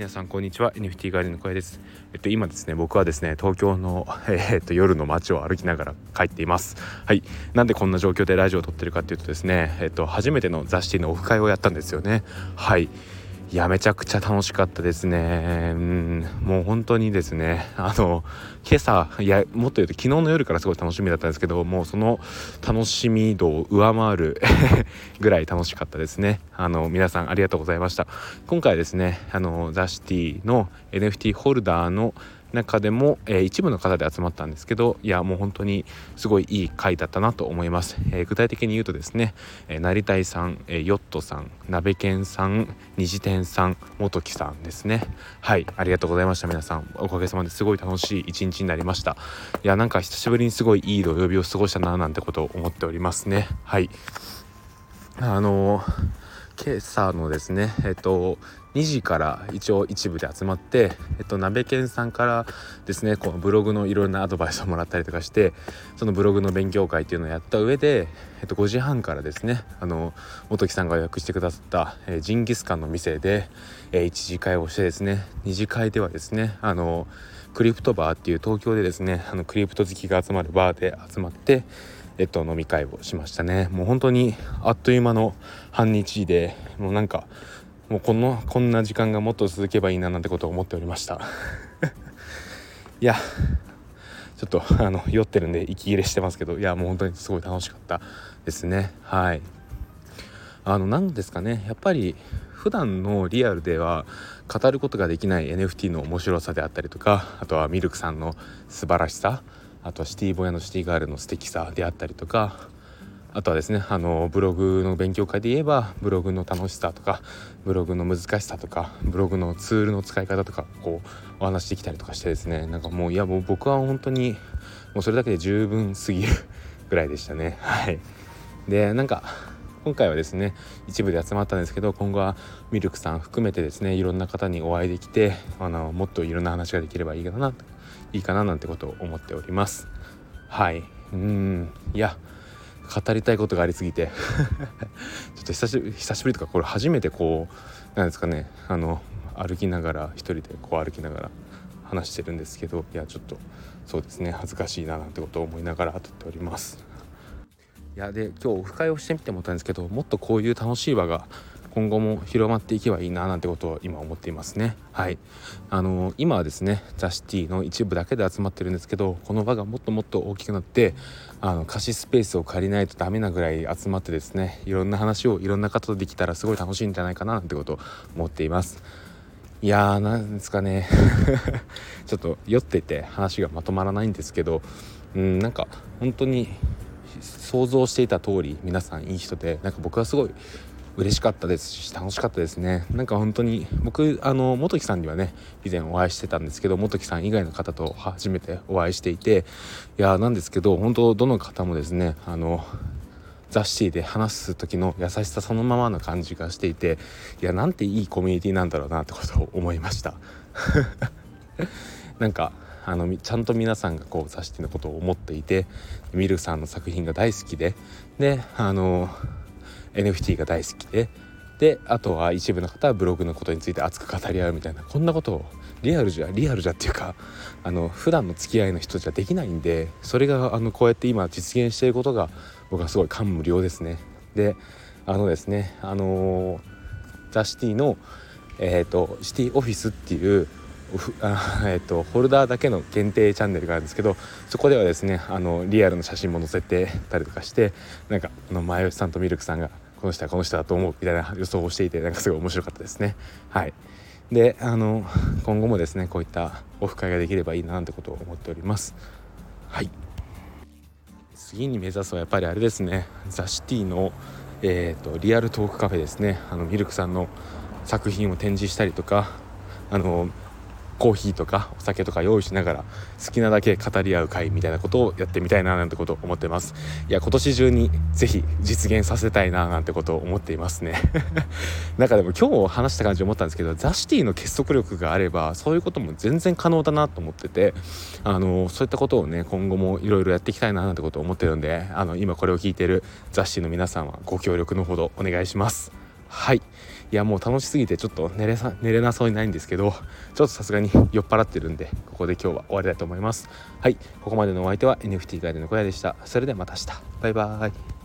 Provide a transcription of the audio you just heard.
皆さんこんにちは NFT ガーデンの声です。えっと今ですね僕はですね東京の、えー、っと夜の街を歩きながら帰っています。はい。なんでこんな状況でラジオを撮ってるかっていうとですねえっと初めての雑誌のオフ会をやったんですよね。はい。いやめちゃくちゃ楽しかったですね。うん。もう本当にですねあの今朝いやもっと言うと昨日の夜からすごい楽しみだったんですけどもうその楽しみ度を上回る ぐらい楽しかったですね。あの皆さんありがとうございました。今回ですねあのザシティの NFT ホルダーの中でも、えー、一部の方で集まったんですけどいやもう本当にすごいいい回だったなと思います、えー、具体的に言うとですね、えー、成田さん、えー、ヨットさん鍋犬さん虹天さん元木さんですね。はいありがとうございました。皆さんおかげさまですごい楽しい一日になりました。いやなんか久しぶりにすごいいい土曜日を過ごしたななんてことを思っておりますね。はい。あの今朝のですねえっと2時から一応一部で集まって、えっと、鍋犬さんからですねこのブログのいろんなアドバイスをもらったりとかしてそのブログの勉強会っていうのをやった上で、えっと、5時半からですねあの元木さんが予約してくださった、え、ジンギスカンの店で、えー、1次会をしてですね2次会ではですねあのクリプトバーっていう東京でですねあのクリプト好きが集まるバーで集まってえっと、飲み会をしましたね。もう本当にあっという間の半日でもうなんかもうこのこんな時間がもっと続けばいいななんてことを思っておりました。いやちょっとあの酔ってるんで息切れしてますけどいやもう本当にすごい楽しかったですね。はい。あの何ですかね。やっぱり普段のリアルでは語ることができない NFT の面白さであったりとかあとはミルクさんの素晴らしさあとはシティボヤのシティガールの素敵さであったりとかあとはですねあのブログの勉強会で言えばブログの楽しさとかブログの難しさとかブログのツールの使い方とかこうお話できたりとかしてですねなんかもういやもう僕は本当にもうそれだけで十分すぎるぐらいでしたね。はい。でなんか今回はですね一部で集まったんですけど今後はミルクさん含めてですねいろんな方にお会いできてあのもっといろんな話ができればいいかないいかななんてことを思っております。はい。うん。いや語りたいことがありすぎて。ちょっと久し久しぶりとかこれ初めてこうなんですかね。あの歩きながら一人でこう歩きながら話してるんですけど。いやちょっとそうですね。恥ずかしいななんてことを思いながら撮っております。いやで今日オフ会をしてみて思ったんですけどもっとこういう楽しい場が今後も広まっていけばいいななんてことを今思っていますね。はい。あの今はですねザ・シティの一部だけで集まってるんですけどこの場がもっともっと大きくなってあの貸しスペースを借りないとダメなぐらい集まってですねいろんな話をいろんな方とできたらすごい楽しいんじゃないかななんてことを思っています。いやーなんですかね。ちょっと酔ってて話がまとまらないんですけどうんなんか本当に想像していた通り皆さんいい人でなんか僕はすごい嬉しかったですし楽しかったですね。なんか本当に僕あの元木さんにはね以前お会いしてたんですけど元木さん以外の方と初めてお会いしていていやなんですけど本当どの方もですねあの雑誌で話す時の優しさそのままの感じがしていていやなんていいコミュニティなんだろうなってことを思いました。なんかあのちゃんと皆さんがこう雑誌のことを思っていてミルさんの作品が大好きでであの NFT が大好きでであとは一部の方はブログのことについて熱く語り合うみたいなこんなことをリアルじゃリアルじゃっていうかあの普段の付き合いの人じゃできないんでそれがあのこうやって今実現していることが僕はすごい感無量ですね。であのですねあのザ・シティの、えーと、シティオフィスっていうえーと、ホルダーだけの限定チャンネルがあるんですけどそこではですねあのリアルの写真も載せてたりとかしてなんかあの前吉さんとミルクさんがこの人はこの人だと思うみたいな予想をしていてなんかすごい面白かったですね。はいであの今後もですねこういったオフ会ができればいいななんてことを思っております。はい次に目指すはやっぱりあれですねザ・シティの、えーとリアルトークカフェですねあのミルクさんの作品を展示したりとかあのコーヒーとかお酒とか用意しながら好きなだけ語り合う会みたいなことをやってみたいななんてことを思ってます。いや今年中にぜひ実現させたいななんてことを思っていますね。中でも今日話した感じ思ったんですけどザ・シティの結束力があればそういうことも全然可能だなと思っててあのそういったことをね今後もいろいろやっていきたいななんてことを思ってるんであの今これを聞いてるザ・シティの皆さんはご協力のほどお願いします。はい。いやもう楽しすぎてちょっと寝れさ寝れなそうにないんですけどちょっとさすがに酔っ払ってるんでここで今日は終わりたいと思います。はい。ここまでのお相手は NFT ガイドの小屋でした。それではまた明日。バイバーイ。